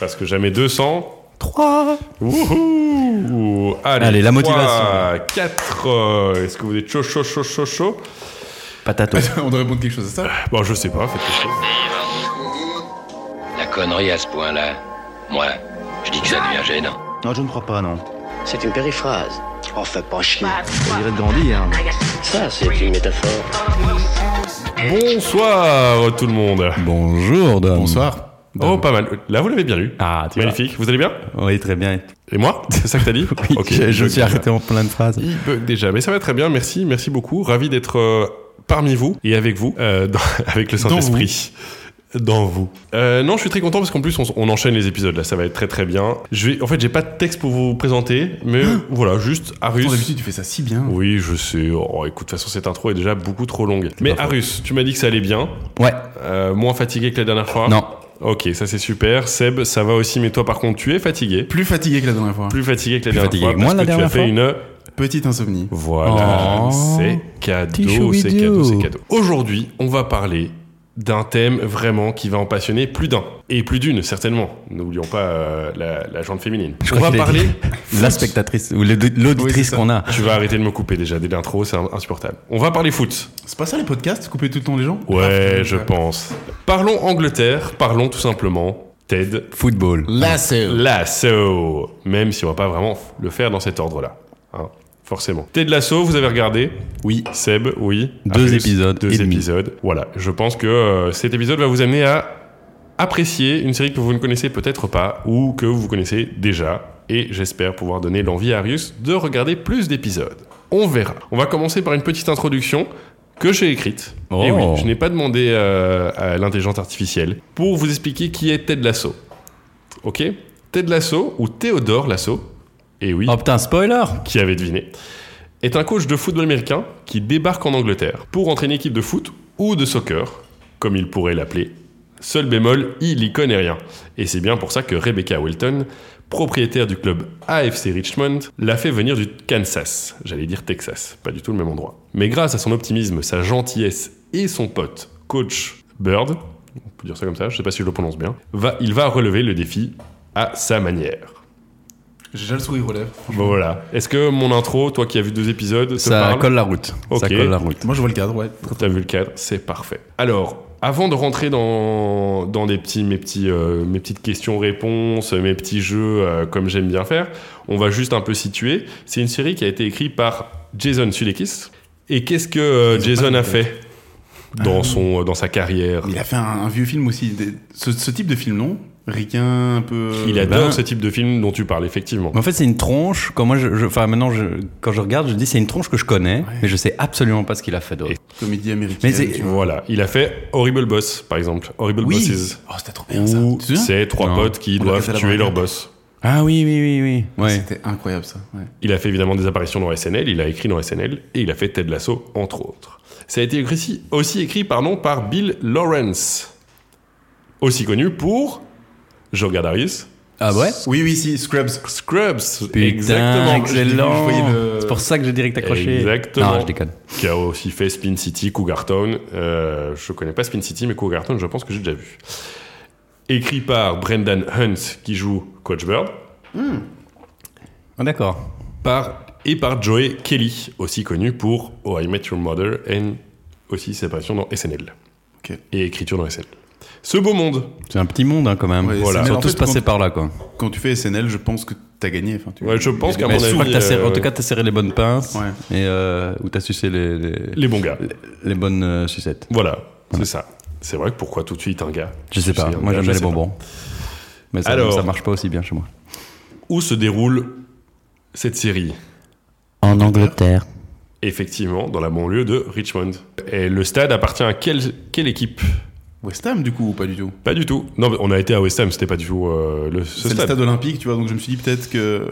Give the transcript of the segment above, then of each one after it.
Parce que jamais 200. 3 Wouhou Allez, Allez, la motivation. 4. Est-ce que vous êtes chaud, chaud, chaud, chaud, chaud? Patato. On doit répondre quelque chose à ça Bon, je sais pas, faites quelque chose. La connerie à ce point-là, moi, je dis que ça devient gênant. Non, je ne crois pas, non. C'est une périphrase. Oh, fais pas chier. On dirait de grandir. Ça, c'est une métaphore. Bonsoir tout le monde. Bonjour, Dom. Bonsoir. Oh, pas mal. Là, vous l'avez bien lu. Ah, tu vois. Magnifique. Vous allez bien Oui, très bien. Et moi C'est ça que t'as dit Oui, Ok, je, je suis déjà. arrêté en plein de phrases. Il bug déjà, mais ça va très bien. Merci, merci beaucoup. Ravi d'être euh, parmi vous et avec vous, euh, dans- avec le Saint-Esprit. Dans vous. Euh, non, je suis très content parce qu'en plus on, on enchaîne les épisodes là, ça va être très très bien. Je vais, en fait, j'ai pas de texte pour vous présenter, mais voilà, juste Arus. Pourtant, d'habitude, tu fais ça si bien. Oui, je sais. Oh, écoute, de toute façon, cette intro est déjà beaucoup trop longue. Mais Arus, tu m'as dit que ça allait bien. Ouais. Euh, moins fatigué que la dernière fois. Non. Ok, ça c'est super. Seb, ça va aussi, mais toi par contre, tu es fatigué. Plus fatigué que la dernière fois. Plus fatigué que la Plus dernière fatigué fois. que moi parce la que tu as dernière fait une Petite insomnie. voilà, Oh. c'est cadeau, c'est cadeau, c'est cadeau. Aujourd'hui, on va parler d'un thème vraiment qui va en passionner plus d'un. Et plus d'une, certainement. N'oublions pas euh, la, la jante féminine. Je on va parler... La spectatrice ou Oui, l'auditrice qu'on a. Tu vas arrêter de me couper déjà dès l'intro, c'est insupportable. On va parler foot. C'est pas ça les podcasts Couper tout le temps les gens? Ouais, Ah, je pense. Parlons Angleterre, parlons tout simplement Ted Football. Lasso. Lasso. Même si on va pas vraiment le faire dans cet ordre-là. Hein, forcément. Ted Lasso, vous avez regardé Oui. Seb, oui. Deux épisodes Deux demi. épisodes. Voilà. Je pense que euh, cet épisode va vous amener à apprécier une série que vous ne connaissez peut-être pas ou que vous connaissez déjà. Et j'espère pouvoir donner l'envie à Arius de regarder plus d'épisodes. On verra. On va commencer par une petite introduction que j'ai écrite. Oh. Et oui, je n'ai pas demandé euh, à l'intelligence artificielle pour vous expliquer qui est Ted Lasso. Ok? Ted Lasso, ou Théodore Lasso, et oui, Oh putain, spoiler qui avait deviné, est un coach de football américain qui débarque en Angleterre pour entraîner une équipe de foot ou de soccer, comme il pourrait l'appeler. Seul bémol, il y connaît rien. Et c'est bien pour ça que Rebecca Wilton, propriétaire du club AFC Richmond, l'a fait venir du Kansas. J'allais dire Texas, pas du tout le même endroit. Mais grâce à son optimisme, sa gentillesse et son pote, coach Bird, on peut dire ça comme ça, je sais pas si je le prononce bien, va, il va relever le défi à sa manière. J'ai déjà le sourire aux lèvres. Bon, voilà. Est-ce que mon intro, toi qui as vu deux épisodes, te Ça parle colle la route. Ça colle la route. Moi je vois le cadre, ouais. T'as vu le cadre, c'est parfait. Alors, avant de rentrer dans, dans des petits, mes, petits, euh, mes petites questions-réponses, mes petits jeux euh, comme j'aime bien faire, on va juste un peu situer. C'est une série qui a été écrite par Jason Sudeikis. Et qu'est-ce que euh, Jason a fait dans, son, dans sa carrière? Il a fait un, un vieux film aussi. Des- Ce, ce type de film, non? Ricain, un peu. Il adore ben- ce type de film dont tu parles, effectivement. Mais En fait, c'est une tronche. Quand moi, je, enfin, maintenant, je, quand je regarde, je dis c'est une tronche que je connais, mais je sais absolument pas ce qu'il a fait d'autre. Comédie américaine. Mais. Voilà, il a fait Horrible Boss, par exemple. Horrible Oui. Bosses. Oh, c'était trop bien ça. C'est trois Non. potes qui On doivent tuer leur boss. Ah oui, oui, oui, oui. Ouais. C'était incroyable ça. ouais. Il a fait évidemment des apparitions dans SNL, il a écrit dans SNL, et il a fait Ted Lasso, entre autres. Ça a été écrit- aussi écrit pardon, par Bill Lawrence, aussi connu pour Je regarde Arius, Ah ouais Oui, oui, si, Scrubs. Scrubs, Putain, exactement, excellent. Le- C'est pour ça que j'ai direct accroché. Exactement. Non, je déconne. qui a aussi fait Spin City, Cougar Town. Euh, je connais pas Spin City, mais Cougar Town, je pense que j'ai déjà vu. Écrit par Brendan Hunt, qui joue Coach Bird, Ah, D'accord. par, et par Joey Kelly, aussi connu pour Oh I Met Your Mother, et aussi ses apparitions dans SNL. Ok. Et écriture dans SNL. Ce beau monde. C'est un petit monde hein, quand même. Ouais, Voilà. Ils SNL, sont en tous fait, passés quand- par là, quoi. Quand tu fais SNL, je pense que t'as gagné. Enfin, tu... Ouais, je pense qu'à mon avis, que t'as serré- euh, En tout cas, t'as serré les bonnes pinces. Ouais. Et euh, ou t'as sucé les, les, Les bons gars. les bonnes euh, sucettes. Voilà, c'est ça. C'est vrai que pourquoi tout de suite un gars Je sais pas. Moi, j'aime bien les pas. bonbons. Mais ça, Alors. ça marche pas aussi bien chez moi. Où se déroule cette série En Angleterre. Effectivement, dans la banlieue de Richmond. Et le stade appartient à quelle, quelle équipe? West Ham, du coup, ou pas du tout? Pas du tout. Non, mais on a été à West Ham, c'était pas du tout euh, le, ce C'est le stade. stade olympique, tu vois, donc je me suis dit peut-être que.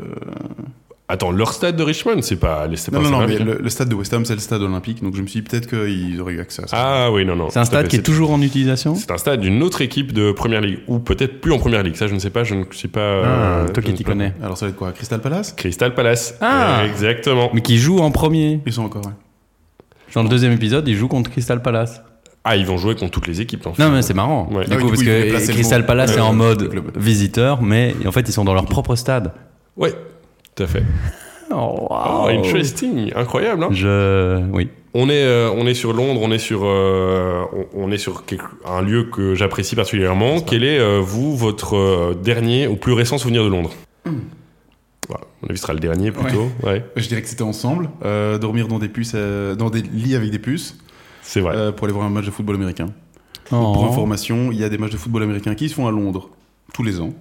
Attends, leur stade de Richmond, c'est pas. C'est pas Non, non, non, mais le, le stade de West Ham, c'est le stade olympique, donc je me suis dit peut-être qu'ils auraient eu accès à ça. Ah oui, non, non. C'est un stade fait, qui est toujours en utilisation? C'est un stade d'une autre équipe de première ligue, ou peut-être plus en première ligue. Ça, je ne sais pas, je ne suis pas. Ah, euh, Toi je qui ne t'y sais pas. connais. Alors ça va être quoi? Crystal Palace? Crystal Palace. Ah. Exactement. Mais qui joue en premier. Ils sont encore, ouais. Dans le deuxième épisode, il joue contre Crystal Palace. Ah, ils vont jouer contre toutes les équipes. en fait. Non, mais c'est marrant. Ouais. Du Ah coup, oui, parce du coup, ils que Crystal Palace est en mode visiteur, mais en fait, ils sont dans leur propre stade. Ouais, tout à fait. Oh, Oh, interesting, incroyable. Hein Je. Oui. on est, euh, on est sur Londres, on est sur, euh, on, on est sur un lieu que j'apprécie particulièrement. Quel est euh, vous votre euh, dernier ou plus récent souvenir de Londres? Voilà, à mon avis, ce sera le dernier plutôt. Ouais, Je dirais que c'était ensemble, euh, dormir dans des puces, euh, dans des lits avec des puces, c'est vrai. euh, pour aller voir un match de football américain. Oh. Pour information, il y a des matchs de football américain qui se font à Londres tous les ans.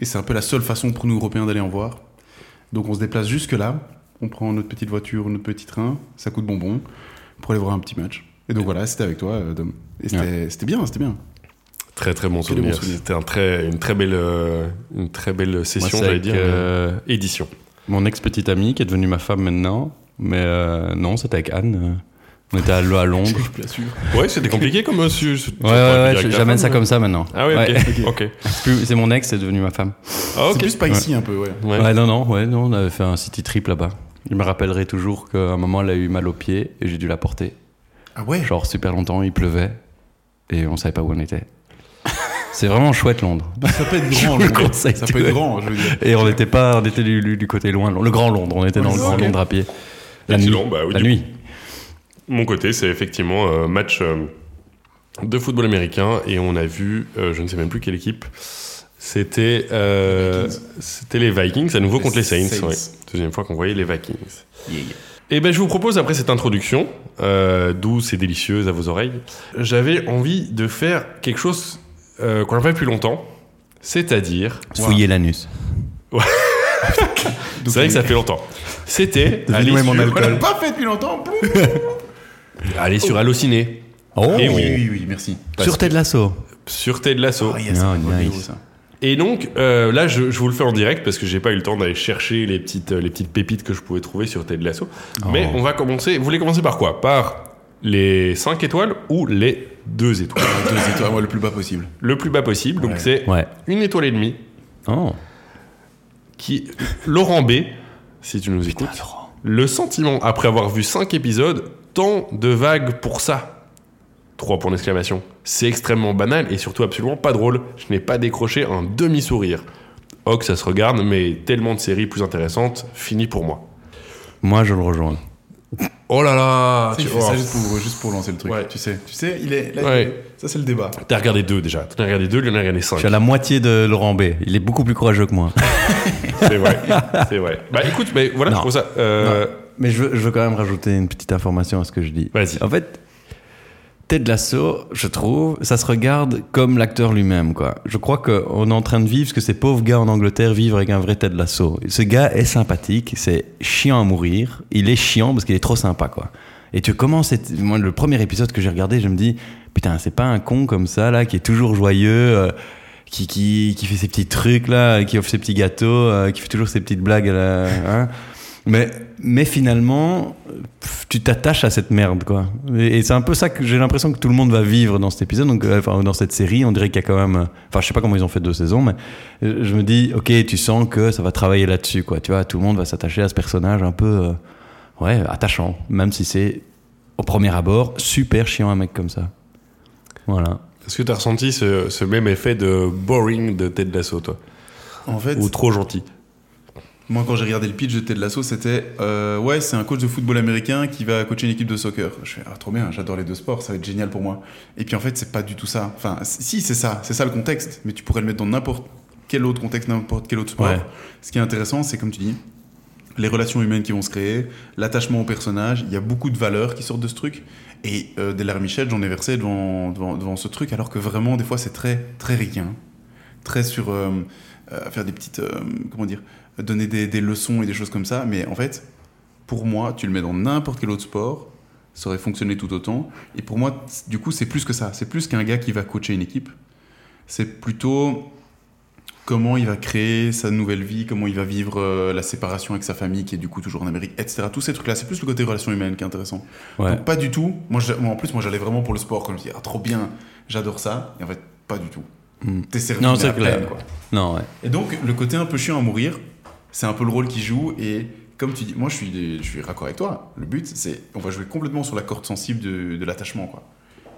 Et c'est un peu la seule façon pour nous Européens d'aller en voir. Donc on se déplace jusque là, on prend notre petite voiture, notre petit train, ça coûte bonbon, pour aller voir un petit match. Et donc voilà, c'était avec toi, euh, Dom. Et c'était c'était bien, c'était bien. Très très bon souvenir. bon. C'était un très, une très belle, euh, une très belle session, j'allais avec, dire, euh, édition. Mon ex-petite amie qui est devenue ma femme maintenant. Mais euh, non, c'était avec Anne. Euh, On était à, à Londres. Bien sûr. Ouais, c'était compliqué comme euh, su- su- Ouais, ouais, ouais, j'amène ça femme, comme ça maintenant. Ah ouais, Ouais. ok. ok. C'est mon ex, c'est devenu ma femme. Ah, ok. C'est plus spicy un peu, ouais. Ouais. Ouais. non, non, ouais, non, on avait fait un city trip là-bas. Il me rappellerait toujours qu'à un moment, elle a eu mal au pied et j'ai dû la porter. Ah ouais? Genre super longtemps, il pleuvait et on savait pas où on était. C'est vraiment chouette Londres. Ça peut être grand, Londres. conseille, Ça peut être grand, je veux dire. Et on n'était pas, on était du, côté loin, le grand Londres. On était dans le grand. Londres à pied. La nuit. Bah oui, la nuit. Mon côté, c'est effectivement un match euh, de football américain et on a vu, euh, je ne sais même plus quelle équipe, c'était euh, Vikings. c'était les Vikings à nouveau Les contre les Saints. Saints. ouais. Deuxième fois qu'on voyait les Vikings. Et ben je vous propose après cette introduction euh, douce et délicieuse à vos oreilles, j'avais envie de faire quelque chose euh, qu'on n'a pas fait depuis longtemps, c'est-à-dire, Fouiller l'anus. c'est vrai que ça fait longtemps. C'était aller, mon sur- On l'a pas fait depuis longtemps, en plus. aller sur Allociné Oh Oui, oui, oui, merci. Sur Ted Lasso. sur Ted Lasso. Ah, yes, Ah, bon nice. Et donc euh, là, je, je vous le fais en direct parce que j'ai pas eu le temps d'aller chercher les petites, euh, les petites pépites que je pouvais trouver sur Ted Lasso. Mais on va commencer. Vous voulez commencer par quoi? Par les 5 étoiles ou les 2 étoiles? Deux étoiles, moi, le plus bas possible. Le plus bas possible. Donc Ouais. c'est Ouais. une étoile et demie. Oh. Qui Laurent B, si tu nous écoutes. Le sentiment après avoir vu 5 épisodes, tant de vagues pour ça. 3 points d'exclamation. C'est extrêmement banal et surtout absolument pas drôle. Je n'ai pas décroché un demi-sourire. Ok, ça se regarde, mais tellement de séries plus intéressantes, fini pour moi. Moi, je le rejoins. Oh là là Tu ça juste pour, juste pour lancer le truc. Ouais. Tu sais, tu sais, il est. là, Ouais. il est- Ça, c'est le débat. T'as regardé deux déjà. T'as regardé deux, lui en a regardé Je cinq. suis à la moitié de Laurent B. Il est beaucoup plus courageux que moi. C'est vrai. C'est vrai. Bah écoute, mais voilà, Non. c'est pour ça. Euh, Mais je veux, je veux quand même rajouter une petite information à ce que je dis. Vas-y. En fait, Ted Lasso, je trouve, ça se regarde comme l'acteur lui-même, quoi. Je crois qu'on est en train de vivre ce que ces pauvres gars en Angleterre vivent avec un vrai Ted Lasso. Ce gars est sympathique, c'est chiant à mourir. Il est chiant parce qu'il est trop sympa, quoi. Et tu commences, moi, le premier épisode que j'ai regardé, je me dis, putain, c'est pas un con comme ça, là, qui est toujours joyeux, euh, qui, qui, qui fait ses petits trucs, là, qui offre ses petits gâteaux, euh, qui fait toujours ses petites blagues, à la- hein. Mais, mais finalement, pff, tu t'attaches à cette merde, quoi. Et, et c'est un peu ça que j'ai l'impression que tout le monde va vivre dans cet épisode, donc, euh, enfin, dans cette série. On dirait qu'il y a quand même. Enfin, je sais pas comment ils ont fait deux saisons, mais euh, je me dis, ok, tu sens que ça va travailler là-dessus, quoi. Tu vois, tout le monde va s'attacher à ce personnage un peu, euh, ouais, attachant, même si c'est au premier abord super chiant un mec comme ça. Voilà. Est-ce que t'as ressenti ce, ce même effet de boring de Ted Lasso, toi? En fait, Ou trop gentil? Moi, quand j'ai regardé le pitch de Ted Lasso, c'était euh, ouais, c'est un coach de football américain qui va coacher une équipe de soccer. Je fais ah, trop bien, j'adore les deux sports, ça va être génial pour moi. Et puis en fait, c'est pas du tout ça. Enfin, si, c'est ça, c'est ça le contexte, mais tu pourrais le mettre dans n'importe quel autre contexte, n'importe quel autre sport. Ouais. Ce qui est intéressant, c'est comme tu dis, les relations humaines qui vont se créer, l'attachement au personnage, il y a beaucoup de valeurs qui sortent de ce truc. Et euh, des larmes Michel, j'en ai versé devant, devant, devant ce truc, alors que vraiment, des fois, c'est très, très ricain. Très sur. euh, euh, faire des petites. euh, comment dire Donner des, des leçons et des choses comme ça. Mais en fait, pour moi, tu le mets dans n'importe quel autre sport, ça aurait fonctionné tout autant. Et pour moi, du coup, c'est plus que ça. C'est plus qu'un gars qui va coacher une équipe. C'est plutôt comment il va créer sa nouvelle vie, comment il va vivre euh, la séparation avec sa famille qui est du coup toujours en Amérique, etc. Tous ces trucs-là, c'est plus le côté relation humaine qui est intéressant. Ouais. Donc pas du tout. Moi, en plus, moi j'allais vraiment pour le sport, comme je dis, ah, trop bien, j'adore ça. Et en fait, pas du tout. Mm. T'es servi Non, mais c'est à clair. peine, quoi. Non, ouais. Et donc, le côté un peu chiant à mourir, c'est un peu le rôle qu'il joue. Et comme tu dis, moi je suis, je suis raccord avec toi. Le but, c'est on va jouer complètement sur la corde sensible de, de l'attachement. quoi.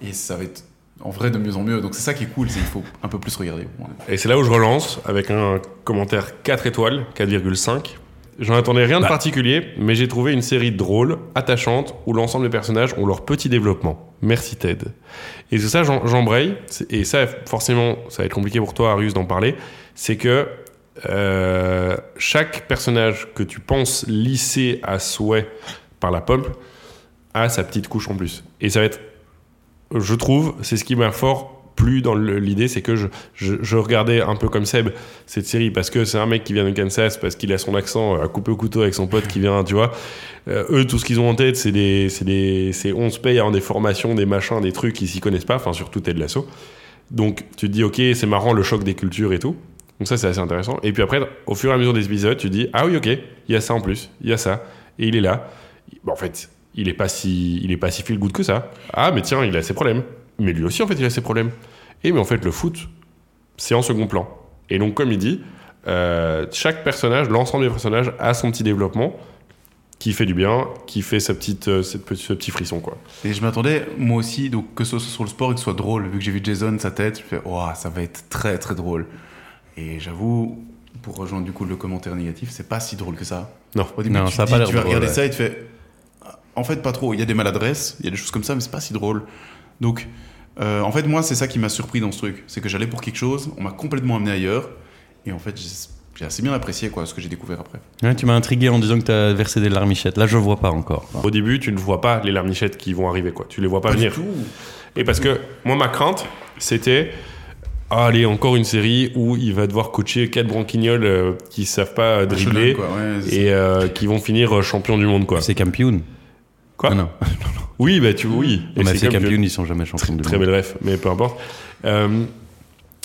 et ça va être en vrai de mieux en mieux. Donc c'est ça qui est cool, c'est qu'il faut un peu plus regarder. Et c'est là où je relance avec un commentaire 4 étoiles, 4,5. J'en attendais rien de particulier, mais j'ai trouvé une série drôle, attachante, où l'ensemble des personnages ont leur petit développement. Merci Ted. Et c'est ça, j'embraye, et ça, forcément, ça va être compliqué pour toi, Arius, d'en parler, c'est que euh, chaque personnage que tu penses lissé à souhait par la pomme a sa petite couche en plus. Et ça va être je trouve, c'est ce qui m'a fort plu dans l'idée, c'est que je, regardais un peu comme Seb cette série parce que c'est un mec qui vient de Kansas, parce qu'il a son accent euh, à couper au couteau avec son pote qui vient, tu vois. Euh, eux, tout ce qu'ils ont en tête, c'est des, des, on se paye avant des formations, des machins, des trucs qu'ils s'y connaissent pas, enfin surtout Ted Lasso. Donc tu te dis, ok, c'est marrant le choc des cultures et tout. Donc ça, c'est assez intéressant. Et puis après, au fur et à mesure des épisodes, tu te dis, ah oui, ok, il y a ça en plus, il y a ça, et il est là. Bon, en fait, il est pas si, il est pas si feel good que ça. Ah, mais tiens, il a ses problèmes. Mais lui aussi, en fait, il a ses problèmes. Et mais en fait, le foot, c'est en second plan. Et donc, comme il dit, euh, chaque personnage, l'ensemble des personnages a son petit développement qui fait du bien, qui fait sa petite, euh, cette petite- ce petit frisson, quoi. Et je m'attendais, moi aussi, donc que ce soit sur le sport et que ce soit drôle. Vu que j'ai vu Jason, sa tête, je fais, oh, ça va être très très drôle. Et j'avoue, pour rejoindre du coup le commentaire négatif, c'est pas si drôle que ça. Non. Au début, Non, tu, ça a pas dis, l'air tu vas drôle, regarder ouais. ça et tu fais, en fait, pas trop. Il y a des maladresses, il y a des choses comme ça, mais c'est pas si drôle. Donc, euh, en fait, moi, c'est ça qui m'a surpris dans ce truc. C'est que j'allais pour quelque chose, on m'a complètement amené ailleurs. Et en fait, j'ai assez bien apprécié quoi, ce que j'ai découvert après. Ouais, tu m'as intrigué en disant que tu as versé des larmichettes. Là, je vois pas encore. Au début, tu ne vois pas les larmichettes qui vont arriver, quoi. Tu les vois pas, venir. du tout. Et parce que moi, ma crainte, c'était. Ah, allez, encore une série où il va devoir coacher quatre branquignoles euh, qui savent pas euh, dribbler Quoi, ouais, c'est- et euh, qui vont finir champion du monde, quoi. C'est Campion. Quoi Ah non. Oui, bah tu oui. Non, mais c'est c'est comme Campion, que- ils sont jamais champions du Très belle ref, mais peu importe. Euh,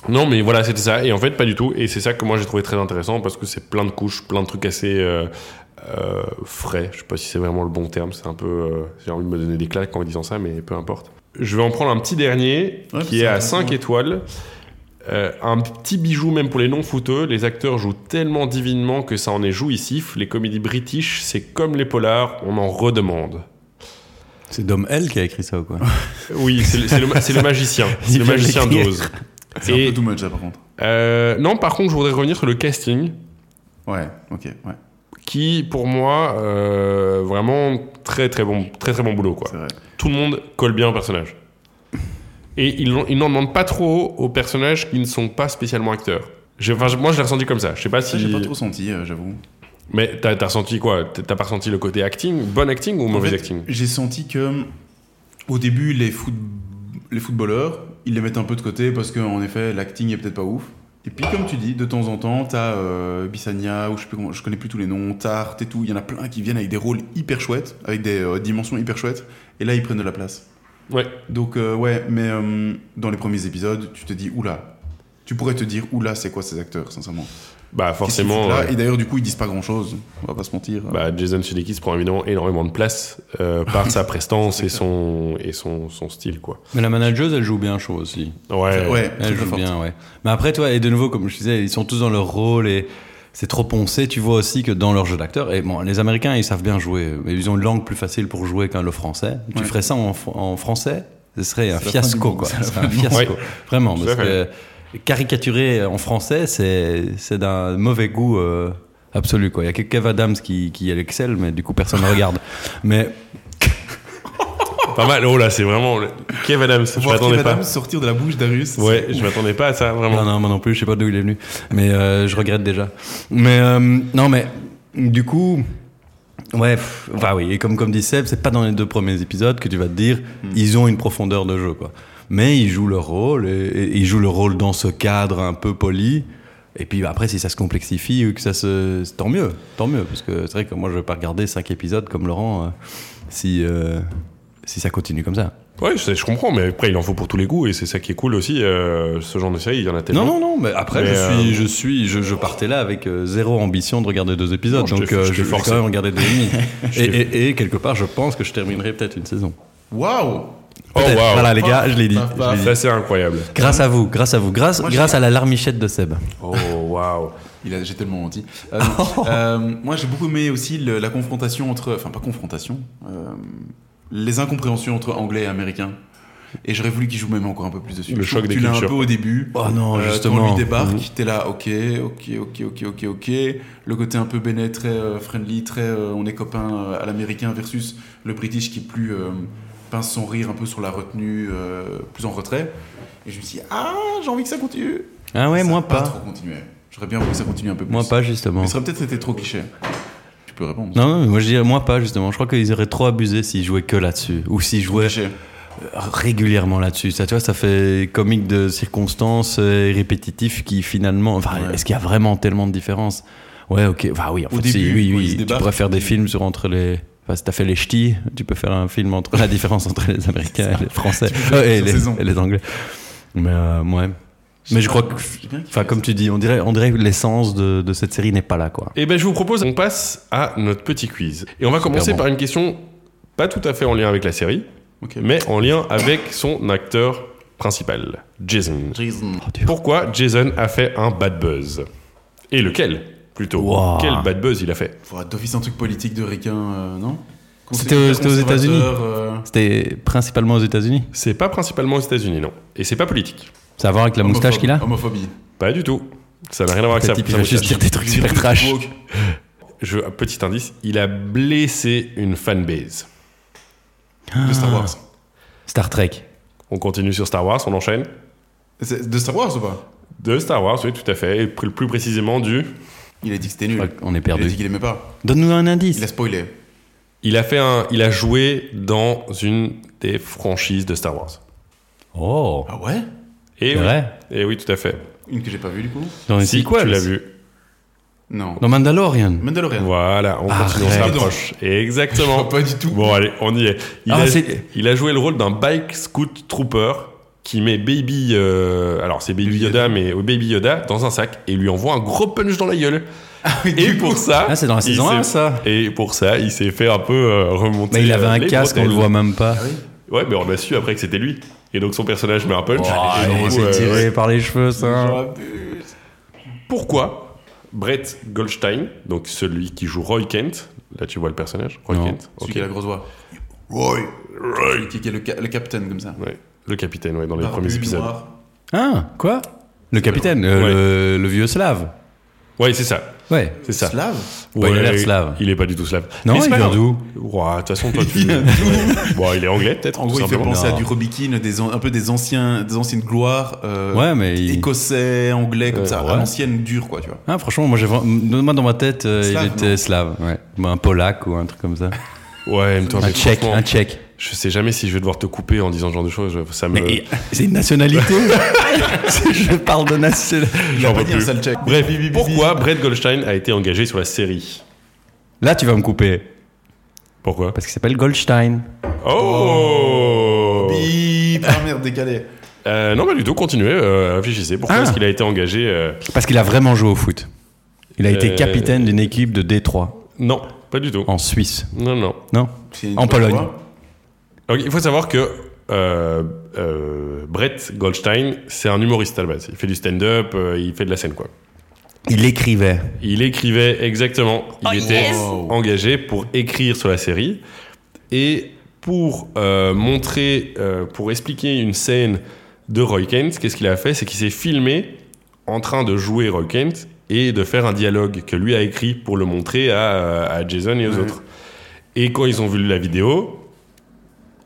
non, mais voilà, c'était ça. Et en fait, pas du tout. Et c'est ça que moi j'ai trouvé très intéressant parce que c'est plein de couches, plein de trucs assez euh, euh, frais. Je sais pas si c'est vraiment le bon terme. C'est un peu. euh, j'ai envie de me donner des claques en disant ça, mais peu importe. Je vais en prendre un petit dernier Ouais, qui est à intéressant, 5 ouais. étoiles. Euh, un petit bijou même pour les non-footeux. Les acteurs jouent tellement divinement que ça en est jouissif. Les comédies british, c'est comme les polars, on en redemande. C'est Dom L qui a écrit ça ou quoi Oui, c'est le, le- c'est le magicien. Le magicien d'Oz. C'est un peu too much, ça, par contre. Euh, non, par contre, je voudrais revenir sur le casting, Ouais, ok, ouais, qui, pour moi, euh, vraiment très très bon, très très bon boulot. Quoi. c'est vrai. Tout le monde colle bien au personnage. Et ils n'en ils n'en demandent pas trop aux personnages qui ne sont pas spécialement acteurs. Enfin, moi, je l'ai ressenti comme ça. Je sais pas si. j'ai pas trop senti, euh, j'avoue. Mais t'as as ressenti quoi? T'as pas ressenti le côté acting, bon acting ou En mauvais fait, acting? J'ai senti que au début, les, foot- les footballeurs, ils les mettent un peu de côté parce qu'en effet, l'acting est peut-être pas ouf. Et puis, comme tu dis, de temps en temps, t'as euh, Bissania, ou je sais plus comment, je connais plus tous les noms, Tart et tout. Il y en a plein qui viennent avec des rôles hyper chouettes, avec des euh, dimensions hyper chouettes. Et là, ils prennent de la place. Ouais. Donc, euh, ouais, mais euh, dans les premiers épisodes, tu te dis, oula. Tu pourrais te dire, oula, c'est quoi ces acteurs, sincèrement? Bah, forcément. là Et d'ailleurs, du coup, ils disent pas grand chose. On va pas se mentir. bah, Jason Sudeikis prend évidemment énormément de place euh, par sa prestance et son et son, son style quoi. Mais la manageuse, elle joue bien chaud aussi. Ouais. ouais, Elle joue forte. bien, ouais. Mais après, toi, et de nouveau, comme je disais, ils sont tous dans leur rôle et c'est trop poncé. Tu vois aussi que dans leur jeu d'acteur, et bon, les Américains, ils savent bien jouer, mais ils ont une langue plus facile pour jouer qu'un le français. Tu ferais ça en, en français, ce serait un fiasco, quoi. un fiasco. Ouais. Vraiment, parce que caricaturer en français, c'est c'est d'un mauvais goût. euh, Absolu quoi. Il y a que Kev Adams qui, qui excelle, mais du coup personne ne regarde. Mais Pas mal. Oh là, c'est vraiment Kev Adams. Je m'attendais Kev pas. Adams sortir de la bouche d'Arius. Ouais, je m'attendais pas à ça vraiment. Non, non, moi non plus, je sais pas d'où il est venu. Mais euh, je regrette déjà. Mais euh, non, mais du coup, ouais, pff, enfin oui, et comme, comme dit Seb, c'est pas dans les deux premiers épisodes que tu vas te dire, ils ont une profondeur de jeu, quoi. Mais ils jouent leur rôle, et, et ils jouent leur rôle dans ce cadre un peu poli. Et puis après, si ça se complexifie ou que ça se. Tant mieux, tant mieux. Parce que c'est vrai que moi, je vais pas regarder cinq épisodes comme Laurent euh, si, euh, si ça continue comme ça. Ouais, je, comprends, mais après, il en faut pour tous les goûts et c'est ça qui est cool aussi. euh, ce genre de série, il y en a tellement. Non, non, non, mais après, Mais, je, euh, suis, je suis, je, je partais là avec zéro ambition de regarder deux épisodes, Non, je donc je vais quand même regarder deux et demi. Et, et, et quelque part, je pense que je terminerai peut-être une saison. Waouh Oh, waouh. Voilà, les gars, je l'ai dit. Ça, c'est incroyable. Grâce à vous, grâce à vous, grâce, Moi, grâce à la larmichette de Seb. Oh, waouh. J'ai tellement menti. Euh, euh, moi, j'ai beaucoup aimé aussi le- la confrontation entre, enfin pas confrontation, euh, les incompréhensions entre anglais et américains. Et j'aurais voulu qu'il joue même encore un peu plus dessus. Le Je choc des Tu l'as un peu au début. Oh non, Euh, justement. Quand lui débarque, Mhm. t'es là, ok, ok, ok, ok, ok, ok. Le côté un peu Bennett, très euh, friendly, très euh, on est copains euh, à l'américain versus le British qui plus euh, pince son rire un peu sur la retenue, euh, plus en retrait. Et je me suis dit, ah, j'ai envie que ça continue. Ah ouais, Ça moi pas. pas. trop continué. J'aurais bien voulu que ça continue un peu plus. Moi pas, justement. Mais ça aurait peut-être été trop cliché. Tu peux répondre. Non, non, mais moi je dirais moi pas, justement. Je crois qu'ils auraient trop abusé s'ils jouaient que là-dessus. Ou s'ils jouaient Cliché. régulièrement là-dessus. Ça, tu vois, ça fait comique de circonstances euh, et répétitif qui finalement. Enfin, Ouais. est-ce qu'il y a vraiment tellement de différence Ouais, ok. Enfin, oui, en Au fait, début, si, oui, oui. Tu pourrais faire des films sur entre les. Enfin, si t'as fait les ch'tis, tu peux faire un film entre la différence entre les Américains et les Français et, les, et les Anglais. Mais euh, ouais. Mais je crois que, enfin, comme tu dis, on dirait, on dirait que l'essence de, de cette série n'est pas là, quoi. Et ben je vous propose qu'on passe à notre petit quiz. Et on va commencer bon. par une question pas tout à fait en lien avec la série, mais en lien avec son acteur principal, Jason. Jason. Oh. Pourquoi Jason a fait un bad buzz? Et lequel? Plutôt. Wow. Quel bad buzz il a fait Faudra d'office un truc politique de ricain, euh, non? C'était aux- États-Unis. Euh, C'était principalement aux États-Unis. C'est pas principalement aux États-Unis, non. Et c'est pas politique. Ça a à voir avec la moustache qu'il a? Homophobie. Pas du tout. Ça n'a rien à voir avec ça. il va juste dire des trucs super trash. Je, petit indice, il a blessé une fanbase. De Star Wars. Star Trek. On continue sur Star Wars, on enchaîne. C'est de Star Wars ou pas? De Star Wars, oui, tout à fait. Et plus précisément du. Il a dit que c'était nul. qu'on est Il a perdu. dit qu'il aimait pas. Donne-nous un Il indice. a spoilé. Il a fait un, il a joué dans une des franchises de Star Wars. Oh. Ah ouais? Et C'est oui. vrai? Et oui, tout à fait. Une que j'ai pas vue du coup Dans les si, sequels. tu l'as vu. Non. Dans Mandalorian. Mandalorian. Voilà, on Arrête. continue, on se rapproche. Exactement. Pas du tout. Bon, allez, on y est. Il, Ah, il a joué le rôle d'un bike scout trooper qui met Baby, euh, alors c'est Baby Yoda, Yoda. mais au Baby Yoda dans un sac et lui envoie un gros punch dans la gueule. mais Et pour ça, Ah, c'est dans la il saison s'est- 1, ça. Et pour ça, il s'est fait un peu euh, remonter. Mais il avait euh, un casque, on bretelles. le voit même pas. Ah oui Ouais, mais on a su après que c'était lui. Et donc son personnage met un punch. Oh, et c'est euh, tiré ouais. par les cheveux, ça. Pourquoi Brett Goldstein, donc celui qui joue Roy Kent, là tu vois le personnage, Roy Non. Kent, Celui ok. qui a la grosse voix. Roy. Roy. Qui qui est le, ca- le capitaine comme ça. Ouais, le capitaine, ouais, dans les premiers épisodes. Ah, quoi Le capitaine, euh, le, le vieux slave. Ouais, c'est ça, Ouais. c'est ça. Slave Ouais, il a l'air Ouais, slave. Il est pas du tout slave. Non, Mais c'est il pas vient grave. d'où Ouah, De toute façon, toi, tu. Bon, il est anglais, peut-être. En tout gros, il fait simplement. penser à du Robikin, des, an- un peu des, anciens, des anciennes gloires. euh, Ouais, mais il- Écossais, anglais, comme Euh, ça. ouais. À l'ancienne, dure, quoi, tu vois. Ah, franchement, moi, j'ai vra- moi dans ma tête, euh, Slave, il était non slave. Ouais. Un polac ou un truc comme ça. Ouais, mais toi, un mais tchèque, franchement, un tchèque. Je sais jamais si je vais devoir te couper en disant ce genre de choses. Ça me. Mais c'est une nationalité. je parle de nationalité. J'en peux plus. Bref, pourquoi Brett Goldstein a été engagé sur la série Là, tu vas me couper. Pourquoi Parce qu'il s'appelle Goldstein. Oh Bip Ah merde, décalé. Euh, Non, pas du tout, continuez, euh, réfléchissez. Pourquoi Ah. est-ce qu'il a été engagé euh, Parce qu'il a vraiment joué au foot. Il a été Euh, capitaine d'une équipe de Détroit, Non, pas du tout. en Suisse. Non, non. Non En Pologne. Donc, il faut savoir que euh, euh, Brett Goldstein, c'est un humoriste à la base. Il fait du stand-up, euh, il fait de la scène, quoi. Il écrivait. Il écrivait exactement. Il était Wow. engagé pour écrire sur la série et pour euh, montrer, euh, pour expliquer une scène de Roy Kent. Qu'est-ce qu'il a fait? C'est qu'il s'est filmé en train de jouer Roy Kent et de faire un dialogue que lui a écrit pour le montrer à, à Jason et aux autres. Et quand ils ont vu la vidéo,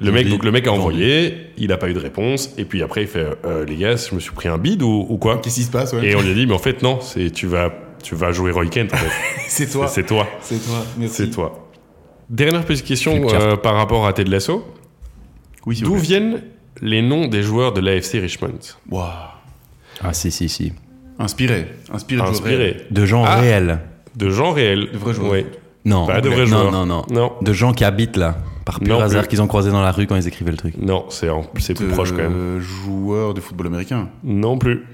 le mec, ont dit, donc le mec a envoyé, il n'a pas eu de réponse, et puis après il fait euh, les gars, je me suis pris un bide ou, ou quoi? Qu'est-ce qui se passe, ouais? Et on lui a dit mais en fait non, c'est tu vas tu vas jouer Roy Kent en fait. C'est toi. C'est toi. C'est toi. Merci. C'est toi. Dernière petite question euh, par rapport à Ted Lasso. Oui, D'où plaît. viennent les noms des joueurs de l'AFC Richmond? Waouh. Ah, si, si, si. Inspiré. Inspiré. Inspirés De gens Ah. réels. de gens réels. De vrais joueurs. Oui. Non. Pas de non, vrais joueurs. Non, non, Non. De gens qui habitent là, par pur Non hasard qu'ils ont croisé dans la rue quand ils écrivaient le truc. Non, c'est en- c'est plus De proche quand même. joueurs de football américain. Non plus.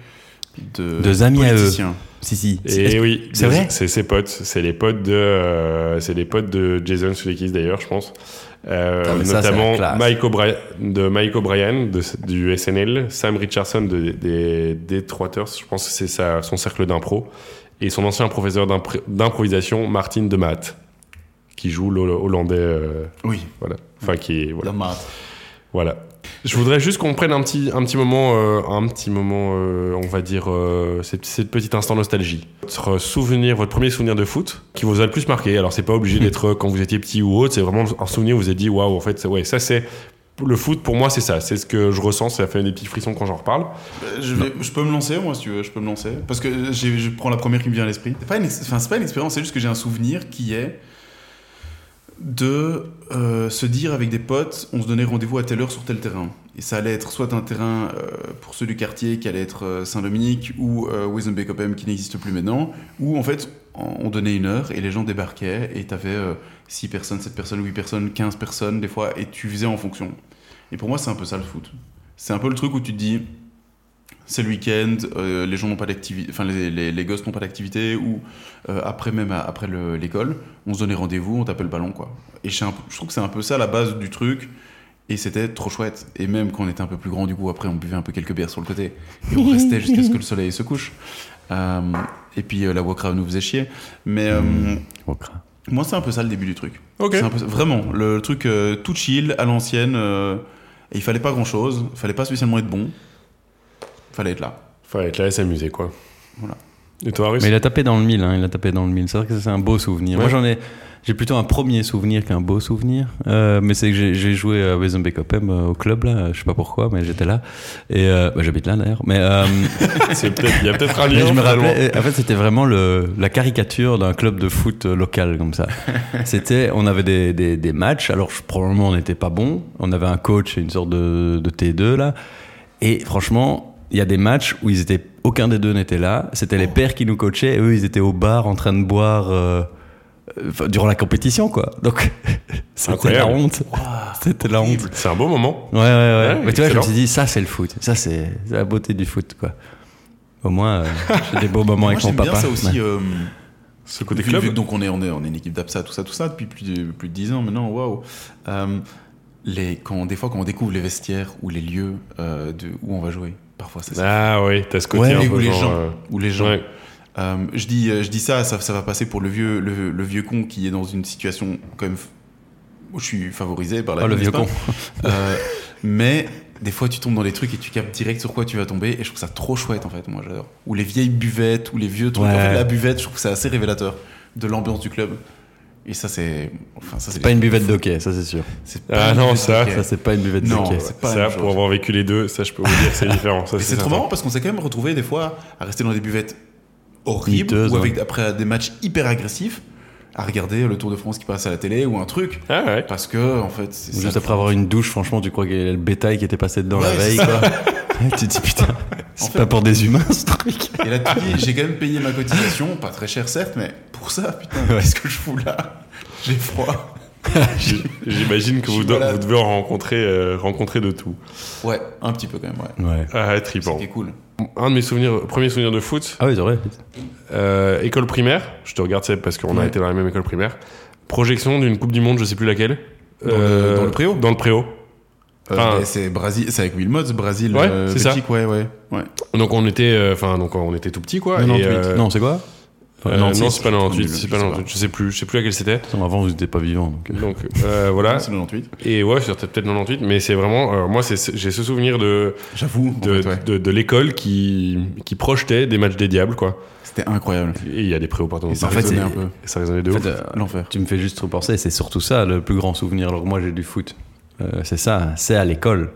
De Deux amis à eux. Si, si. Et oui, c'est vrai C'est ses potes, c'est les potes de, euh, c'est les potes de Jason Sudeikis d'ailleurs, je pense. Euh, Ah, ça, notamment. Mike de Mike O'Brien de- du SNL, Sam Richardson de, des Detroiters, je pense que c'est sa- son cercle d'impro, et son ancien professeur d'impr- d'improvisation, Martin de Maat, qui joue le hollandais, euh, Oui. voilà, enfin qui est, voilà, voilà. Je voudrais juste qu'on prenne un petit, un petit moment, euh, un petit moment, euh, on va dire, euh, cette, instant nostalgie. Votre souvenir, votre premier souvenir de foot qui vous a le plus marqué. Alors c'est pas obligé d'être quand vous étiez petit ou autre, c'est vraiment un souvenir où vous êtes dit waouh, en fait, ouais, ça c'est le foot pour moi c'est ça, c'est ce que je ressens, ça fait des petits frissons quand j'en reparle. Je, vais- je peux me lancer, moi, si tu veux, je peux me lancer. Parce que je prends la première qui me vient à l'esprit. C'est pas, une ex- enfin, c'est pas une expérience, c'est juste que j'ai un souvenir qui est de euh, se dire avec des potes, on se donnait rendez-vous à telle heure sur tel terrain. Et ça allait être soit un terrain euh, pour ceux du quartier qui allait être euh, Saint-Dominique ou euh, Wezenbeek-Oppem qui n'existe plus maintenant, où en fait on on donnait une heure et les gens débarquaient et t'avais 6 personnes, 7 personnes, 8 personnes, 15 personnes des fois et tu faisais en fonction. Et pour moi c'est un peu ça le foot. C'est un peu le truc où tu te dis c'est le week-end, euh, les gens n'ont pas d'activité, enfin les, les, les gosses n'ont pas d'activité, ou euh, après même après le- l'école, on se donnait rendez-vous, on tapait le ballon quoi. Et je, suis un peu- je trouve que c'est un peu ça la base du truc, et c'était trop chouette. Et même quand on était un peu plus grand, du coup après on buvait un peu quelques bières sur le côté, et on restait jusqu'à ce que le soleil se couche. Euh, et puis euh, la Wakra nous faisait chier, mais euh, Okra. moi c'est un peu ça le début du truc. Ok. C'est un peu ça. vraiment le truc euh, tout chill à l'ancienne. euh, et il fallait pas grand chose, il fallait pas spécialement être bon, fallait être là. Fallait être là et s'amuser quoi. Voilà. Et toi, Russ? Mais il a tapé dans le mille, hein, il a tapé dans le mille. C'est vrai que c'est un beau souvenir. Ouais. Moi, j'en ai, j'ai plutôt un premier souvenir qu'un beau souvenir. Euh, mais c'est que j'ai, joué à Wezenbeek-Oppem euh, au club là, je sais pas pourquoi, mais j'étais là. Et euh, bah, j'habite là d'ailleurs. Mais euh, il y a peut-être un mais lien. je me rappelais, en fait, c'était vraiment le, la caricature d'un club de foot local comme ça. C'était, on avait des, des, des matchs. Alors je- probablement on n'était pas bon. On avait un coach et une sorte de, de T2 là. Et franchement, il y a des matchs où ils étaient, aucun des deux n'était là. C'était les pères qui nous coachaient. Et eux, ils étaient au bar en train de boire euh, euh, durant la compétition, quoi. Donc c'était la honte. C'était la honte. C'est un beau moment. Ouais, ouais, ouais. Ouais, Mais tu vois, je me suis dit, ça, c'est le foot. Ça, c'est la beauté du foot, quoi. Au moins, euh, j'ai des beaux moments Moi avec mon j'aime bien papa. ça aussi. Ouais. euh, Ce côté vu, club. vu donc on est, on est, on est une équipe d'APSA, tout ça, tout ça, depuis plus de, plus de 10 ans maintenant, waouh. Euh, les, quand, des fois, quand on découvre les vestiaires ou les lieux euh, de, où on va jouer, parfois c'est ça. Ah oui, t'as ce côté Ouais, un peu où les genre, gens, euh, où les gens. ouais. Euh, je dis, euh, je dis ça, ça, ça va passer pour le vieux, le, le vieux con qui est dans une situation quand même. où je suis favorisé par la Oh, le vie, vieux con. Euh, mais des fois, tu tombes dans des trucs et tu captes direct sur quoi tu vas tomber. Et je trouve ça trop chouette, en fait. Moi, j'adore. Ou les vieilles buvettes, ou les vieux trucs. Ouais. En fait, la buvette, je trouve que c'est assez révélateur de l'ambiance du club. Et ça, c'est. Enfin, ça, C'est pas une buvette d'hockey, ça, c'est sûr. Ah non, ça-. Ça, c'est pas une buvette la ça, pour avoir vécu les deux, ça je peux vous dire, c'est différent. C'est trop marrant parce qu'on s'est quand même retrouvé des fois à rester dans des buvettes horribles ou avec, après des matchs hyper agressifs à regarder le Tour de France qui passe à la télé ou un truc Ah ouais. parce que en fait Juste ça. après avoir une douche, franchement, tu crois qu'il y a le bétail qui était passé dedans la veille, quoi. Tu te dis, putain, c'est pas pour des humains, ce truc. et là tu dis j'ai quand même payé ma cotisation pas très cher certes mais pour ça putain Ouais. qu'est-ce que je fous là? J'ai froid J'imagine que vous, devez en rencontrer, euh, rencontrer de tout. ouais un petit peu quand même ouais Ouais. Ah, qui est cool Un de mes souvenirs, premiers souvenirs de foot, Ah oui, c'est vrai. euh, école primaire. Je te regarde Seb parce qu'on a été dans la même école primaire. Projection d'une Coupe du Monde, je sais plus laquelle. Dans le- dans le préau? Dans le préau. Euh, Enfin- c'est Brasil c'est avec Wilmots Brésil Ouais, euh, c'est ça. Ouais ouais ouais Donc on était, euh, enfin donc on était tout petit quoi. 98. Et, euh, Non, c'est quoi euh, non, non, c'est- c'est pas 98, je c'est sais pas pas. 98, je sais plus, je sais plus laquelle c'était. Attends, Avant, vous n'étiez pas vivant. Donc... Donc voilà. c'est 98 Et ouais, c'était peut-être 98, mais c'est vraiment, moi, c'est- j'ai ce souvenir de j'avoue de, fait, ouais. de, de l'école qui, qui projetait des matchs des diables, quoi. c'était incroyable Et il y a des et ça En fait, résonnait c'est- un peu ça résonnait de En ouf. fait, euh, l'enfer tu me fais juste repenser, c'est surtout ça le plus grand souvenir. Alors que moi, j'ai du foot. Euh, c'est ça, c'est à l'école.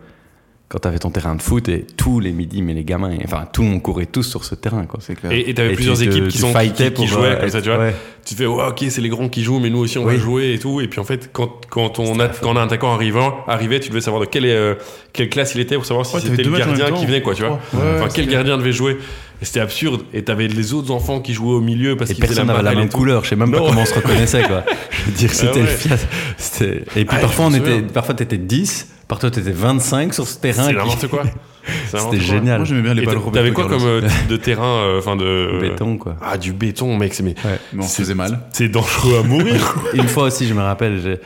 Quand t'avais ton terrain de foot et tous les midis, mais les gamins, enfin, tout le monde courait tous sur ce terrain, quoi. c'est clair Et et t'avais Et plusieurs tu équipes qui, sont, qui, qui pour, jouaient euh, comme ça, tu vois. ouais. Tu te fais, ouais, ok, c'est les grands qui jouent, mais nous aussi on va Oui. jouer et tout. Et puis en fait, quand, quand, on a, quand on a un attaquant arrivant, arrivait, tu devais savoir de quelle, euh, quelle classe il était pour savoir si Ouais, c'était le gardien qui venait, quoi, tu vois. Ouais, enfin, quel clair. gardien devait jouer. C'était absurde. Et t'avais les autres enfants qui jouaient au milieu parce faisaient personne n'avait la même couleur. Je sais même pas comment on se reconnaissait, quoi. Je veux dire, c'était ouais. le fiasco. C'était- Et puis Ah, parfois, on était, parfois t'étais 10, parfois t'étais 25 sur ce terrain. C'est qui- n'importe quoi. C'était génial. moi j'aimais bien les balles T'avais quoi comme euh, type de terrain, euh, enfin de. Béton, quoi. Ah, du béton, mec, c'est mais mais on se C'est- faisait mal c'est dangereux à mourir. Une fois aussi, je me rappelle, j'ai-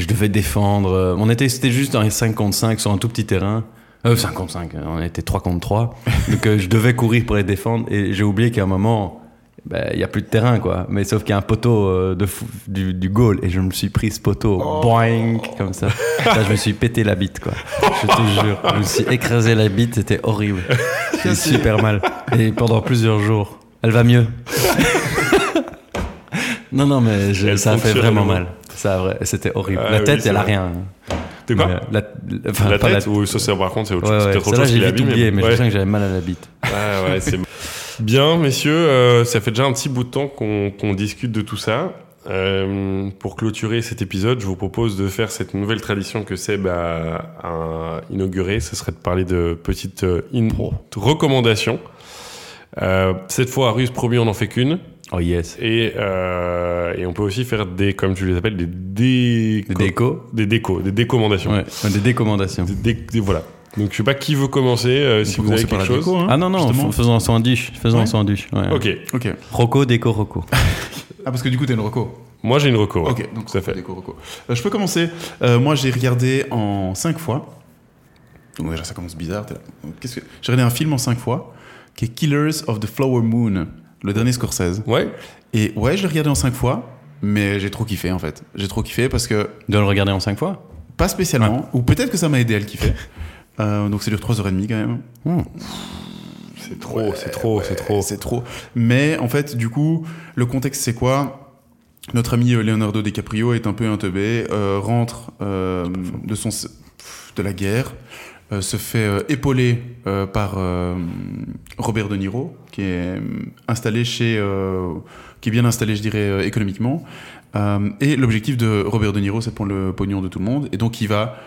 je devais défendre. euh, On était, c'était juste dans les 5 contre 5 sur un tout petit terrain. Euh, 5 contre 5, on était 3 contre 3. Donc euh, je devais courir pour les défendre. Et j'ai oublié qu'à un moment, ben, il y a plus de terrain, quoi. Mais sauf qu'il y a un poteau euh, de fou- du, du goal et je me suis pris ce poteau, boing, comme ça. Là, je me suis pété la bite, quoi. Je te jure, je me suis écrasé la bite, c'était horrible. J'ai super mal. Et pendant plusieurs jours. Elle va mieux. non, non, mais je- ça a fait vraiment mal. Ça c'était horrible. Ah la tête, elle a rien. Quoi Mais, la, enfin, La tête ou ça, c'est par contre, c'est autre Ouais, chose. ouais. Autre chose j'ai vite oublié, mais ouais. je sens que j'avais mal à la bite. Ah ouais, c'est bien, messieurs. euh, ça fait déjà un petit bout de temps qu'on qu'on discute de tout ça. Euh, pour clôturer cet épisode, je vous propose de faire cette nouvelle tradition que Seb a, a inaugurée. Ce serait de parler de petites euh, in- recommandations. Euh, cette fois, à Ruse, promis, on n'en fait qu'une. Oh yes. Et, euh, et on peut aussi faire des, comme tu les appelles, des déco. Des décos Des décos, des décommandations. Ouais, des décommandations. Des- des- des- voilà. Donc je sais pas qui veut commencer, euh, si vous avez quelque chose. déco, hein, Ah non, non, faisons un sandwich. Faisons Ouais. un sandwich. ouais. Ok. Ok. Rocco, déco, Rocco. Ah, parce que du coup, t'as une reco. Moi j'ai une reco. ouais. Ok, donc à fait. déco, reco. Euh, je peux commencer. Euh, moi, j'ai regardé en 5 fois. Donc déjà, ça commence bizarre. Qu'est-ce que... J'ai regardé un film en 5 fois qui est Killers of the Flower Moon, le dernier Scorsese. Ouais. Et ouais, je l'ai regardé en 5 fois, mais j'ai trop kiffé en fait. J'ai trop kiffé parce que, De le regarder en cinq fois? Pas spécialement, ou peut-être que ça m'a aidé à le kiffer. Euh, donc ça dure 3h30 quand même. C'est trop, c'est trop, c'est trop. C'est trop. Mais en fait, du coup, le contexte, c'est quoi? Notre ami euh, Leonardo DiCaprio est un peu un teubé, euh, rentre euh, de, son, de la guerre, euh, se fait euh, épauler euh, par Robert De Niro, qui est installé chez, qui est bien installé, je dirais, économiquement. Et l'objectif de Robert De Niro, c'est de prendre le pognon de tout le monde. Et donc, il va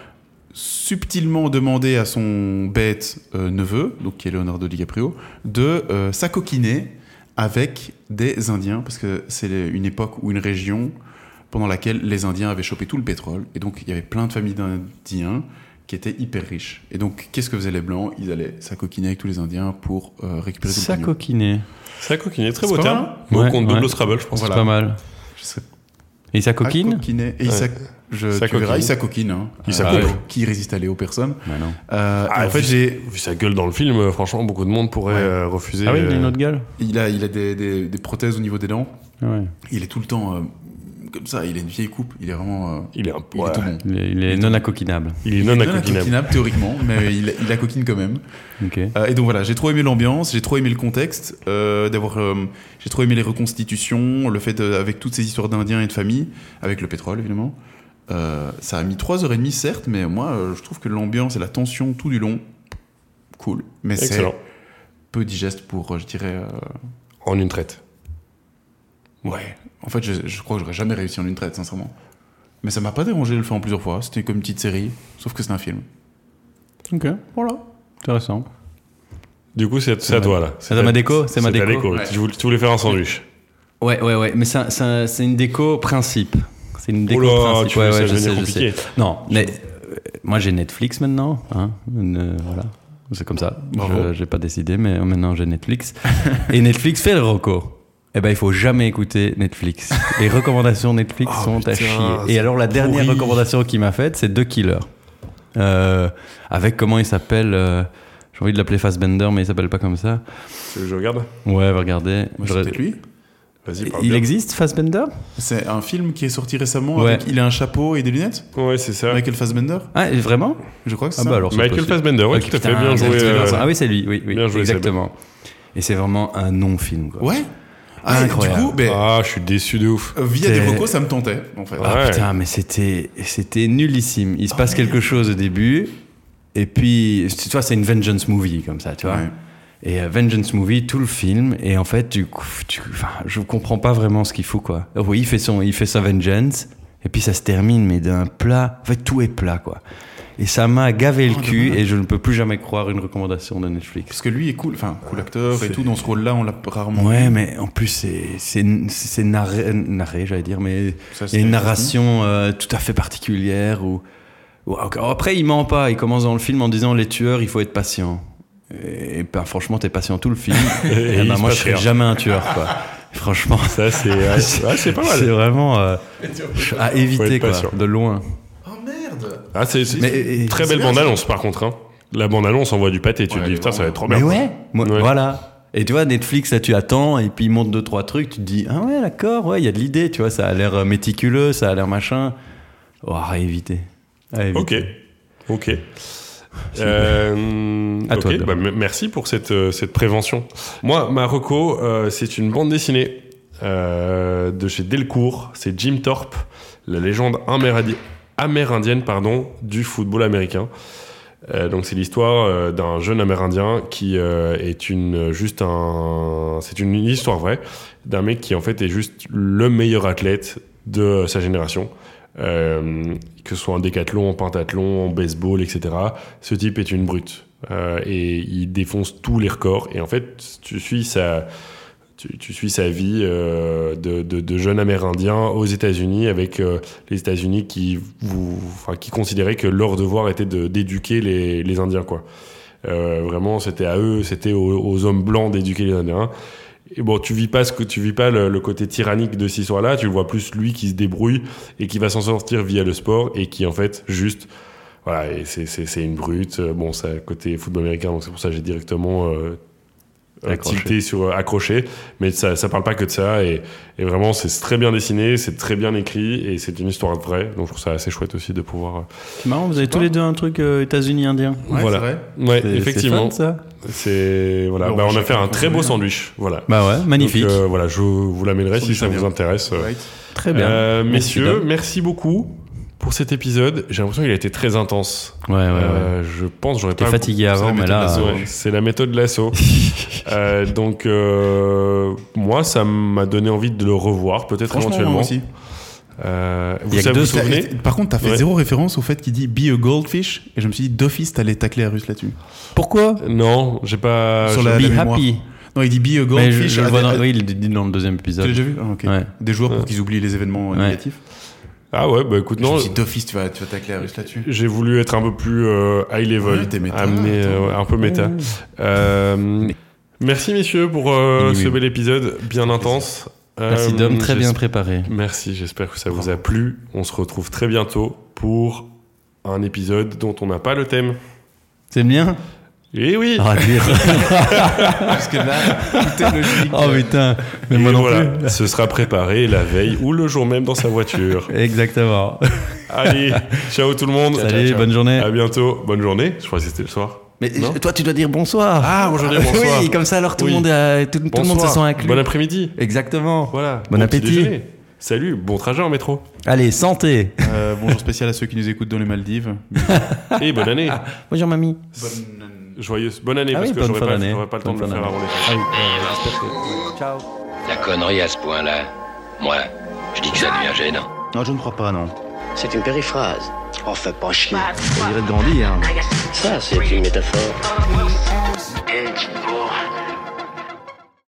subtilement demander à son bête neveu, donc qui est Leonardo DiCaprio, de s'acoquiner avec des Indiens, parce que c'est une époque ou une région pendant laquelle les Indiens avaient chopé tout le pétrole, et donc il y avait plein de familles d'Indiens qui étaient hyper riches. Et donc, qu'est-ce que faisaient les Blancs? Ils allaient s'acoquiner avec tous les Indiens pour euh, récupérer tout le pognon. S'acoquiner. Ça coquine, très beau terme. mal Bon, Ouais, compte ouais. double Scrabble, je pense. C'est Voilà. pas mal. Je sais Et sa coquine Coquiner. Et il Ouais. s'ac- je, tu S'acoquine. verras, il s'acoquine. Hein. Il Euh. Qui résiste à Léo Personne. Bah non. Euh, Ah, en fait, vu- j'ai, Vu sa gueule dans le film, franchement, beaucoup de monde pourrait Ouais. euh, refuser. Ah oui, il a une autre gueule il a, il a des, des- des prothèses au niveau des dents. Ouais. Il est tout le temps euh, comme ça. Il a une vieille coupe. Il est vraiment. euh, Il est un il ouais. est tout bon. Il est, il est non acoquinable. Il est Il non est non accoquinable. accoquinable, théoriquement, mais il, il a coquine quand même. Ok. Euh, et donc voilà, j'ai trop aimé l'ambiance, j'ai trop aimé le contexte, euh, d'avoir, euh, j'ai trop aimé les reconstitutions, le fait de- avec toutes ces histoires d'Indiens et de familles, avec le pétrole évidemment. Euh, ça a mis 3h30 certes, mais moi euh, je trouve que l'ambiance et la tension tout du long, cool. Mais c'est Excellent. peu digeste pour, je dirais, euh, En une traite. ouais. En fait, je, je crois que j'aurais jamais réussi en une traite, sincèrement. Mais ça m'a pas dérangé de le faire en plusieurs fois. C'était comme une petite série, sauf que c'est un film. Ok. Voilà. Intéressant. Du coup, c'est à ma- toi là. c'est à ma déco C'est ma ta déco Ouais. Tu, voulais, tu voulais faire un sandwich. Ouais, ouais, ouais. Mais c'est une déco principe. C'est une déco là, principe. tu ouais, ouais, je devenir sais, je compliqué. sais. Non, mais euh, moi j'ai Netflix maintenant. Hein, Une, euh, voilà. C'est comme ça. Bravo. Je J'ai pas décidé, mais maintenant j'ai Netflix. Et Netflix fait le reco. Eh ben, il faut jamais écouter Netflix. Les recommandations Netflix Oh, sont putain, à chier. Et alors, la dernière pourri. recommandation qu'il m'a faite, c'est The Killer. Euh, avec comment il s'appelle euh, J'ai envie de l'appeler Fassbender, mais il s'appelle pas comme ça. Je regarde Ouais, Je- c'est peut-être lui. Vas-y, parle Il bien. existe Fassbender? C'est un film qui est sorti récemment. Ouais. Avec, il a un chapeau et des lunettes? Ouais, c'est ça. Michael Fassbender? Ah, vraiment? Je crois que c'est Ah ça. bah alors Michael possible. Fassbender, ouais, Ok, tout à fait. Bien joué. euh. Ah oui, c'est lui, oui, oui bien joué, exactement. Et c'est vraiment un non-film. Quoi. Ouais. Ah, Incroyable. Du coup, ben, Ah, je suis déçu de ouf. euh, via des recos, ça me tentait, en fait. Ah Ouais. putain, mais c'était c'était nullissime. Il se passe quelque chose au début, et puis tu vois, c'est une vengeance movie comme ça, tu vois. Ouais. Et euh, vengeance movie, tout le film, et en fait, tu, tu, enfin, je comprends pas vraiment ce qu'il faut quoi. Oui, il fait son, il fait sa vengeance, et puis ça se termine, mais d'un plat. En fait, tout est plat quoi. Et ça m'a gavé le Oh, cul, et je ne peux plus jamais croire une recommandation de Netflix. Parce que lui est cool, enfin, cool acteur et C'est- tout. Dans ce rôle-là, on l'a rarement Ouais, vu. mais en plus, c'est c'est c'est narré, narré j'allais dire, mais il y a une c'est- narration euh, tout à fait particulière. Où, où- après, il ment pas. Il commence dans le film en disant les tueurs, il faut être patient. Et, ben, franchement, t'es patient tout le film. Et Et il ben, moi, je serais rien. jamais un tueur, quoi. Franchement, Ça, c'est c'est- c'est pas c'est mal. vraiment euh, à éviter, quoi, de loin. Merde Ah, c'est très belle bande-annonce, par contre. hein. La bande-annonce envoie du pâté. Tu Ouais, te dis, putain, ça va être trop bien. Mais ouais, moi- Ouais. voilà. Et tu vois, Netflix, là, tu attends, et puis ils montrent deux, trois trucs, tu te dis, ah ouais, d'accord, ouais, il y a de l'idée, tu vois, ça a l'air euh, méticuleux, ça a l'air machin. Oh, à éviter. À éviter. Ok, ok. Euh, À toi, bah, merci pour cette, euh, cette prévention. Moi, ma reco, euh, c'est une bande dessinée euh, de chez Delcourt. C'est Jim Thorpe, la légende amérindi- amérindienne pardon, du football américain. Euh, donc c'est l'histoire euh, d'un jeune Amérindien qui euh, est une juste un c'est une histoire vraie d'un mec qui en fait est juste le meilleur athlète de sa génération que ce soit en décathlon, en pentathlon, en baseball, etc. Ce type est une brute et il défonce tous les records et en fait tu suis sa tu, tu suis sa vie euh, de, de, de jeune Amérindien aux États-Unis avec euh, les États-Unis qui, enfin, qui considéraient que leur devoir était d'éduquer les, les Indiens. Quoi. Euh, vraiment, c'était à eux, c'était aux, aux hommes blancs d'éduquer les Indiens. Et bon, tu vis pas ce que tu vis pas le, le côté tyrannique de cette histoire-là. Tu le vois plus lui qui se débrouille et qui va s'en sortir via le sport et qui en fait juste voilà, c'est- une brute. Bon, c'est côté football américain, donc c'est pour ça que j'ai directement euh, euh, tilté sur euh, accroché. Mais ça, ça parle pas que de ça. Et, et vraiment, c'est très bien dessiné, c'est très bien écrit et c'est une histoire vraie. Donc je trouve ça assez chouette aussi de pouvoir. euh, C'est marrant, vous avez tous les deux un truc euh, États-Unis indien. Ouais, Voilà. c'est vrai. Ouais, effectivement. C'est fun, ça C'est voilà. Bah, on a fait un très beau délire. sandwich. Voilà. Bah ouais, magnifique. Donc, euh, voilà, je vous l'amènerai si ça vous intéresse. Right. Très bien. Euh, messieurs, merci beaucoup pour cet épisode. J'ai l'impression qu'il a été très intense. Ouais, ouais, ouais. Euh, Je pense j'aurais T'es pas. fatigué avant, mais là. euh, Ouais, c'est la méthode de l'assaut. Euh, donc, euh, moi, ça m'a donné envie de le revoir, peut-être éventuellement. moi aussi. Euh, vous vous vous souvenez? Par contre, t'as fait Ouais. zéro référence au fait qu'il dit be a goldfish, et je me suis dit d'office t'allais tacler la russe là-dessus. Pourquoi? Non, j'ai pas. Sur la- Be mémoire. happy. Non, il dit be a Mais je, goldfish. je le à- vois dans, oui, il le dit dans le deuxième Tu épisode. l'as déjà vu? Ah, ok. Ouais. Des joueurs Ouais. pour qu'ils oublient les événements Ouais. négatifs. Ah ouais, bah écoute, Je non. dit d'office tu vas, tu vas tacler la russe là-dessus. J'ai voulu être un peu plus euh, high level, Ouais, méta, amener euh, un peu méta. Euh, merci messieurs pour euh, Oui, ce oui. bel épisode bien intense. Merci Euh, Dom, très bien préparé. Merci, j'espère que ça vous a plu. On se retrouve très bientôt pour un épisode dont on n'a pas le thème. C'est bien? Et oui Ah, dire. Parce que là, tout est logique. Oh putain, mais Et moi non voilà, plus. ce sera préparé la veille ou le jour même dans sa voiture. Exactement. Allez, ciao tout le monde. Salut, bonne journée. À bientôt. Bonne journée. Je crois que c'était le soir. Mais Non toi, tu dois dire bonsoir. Ah, bonjour, bonsoir. Oui, comme ça, alors tout Oui. le monde, est- tout, tout le monde se sent inclus. Bon après-midi. Exactement. Voilà. Bon appétit. Salut, bon trajet en métro. Allez, santé. Euh, bonjour spécial à ceux qui nous écoutent dans les Maldives. Et bonne année. Bonjour mamie. Joyeuse. Bonne année, Ah parce oui, que bonne j'aurai fin pas, le temps Bonne de le faire avant les Ah oui, euh, que- Ciao. La connerie à ce point-là, moi, je dis que ça devient gênant. Non, je ne crois pas, non. C'est une périphrase. Fais pas chier. Ça dirait de grandir. Ça, c'est une métaphore.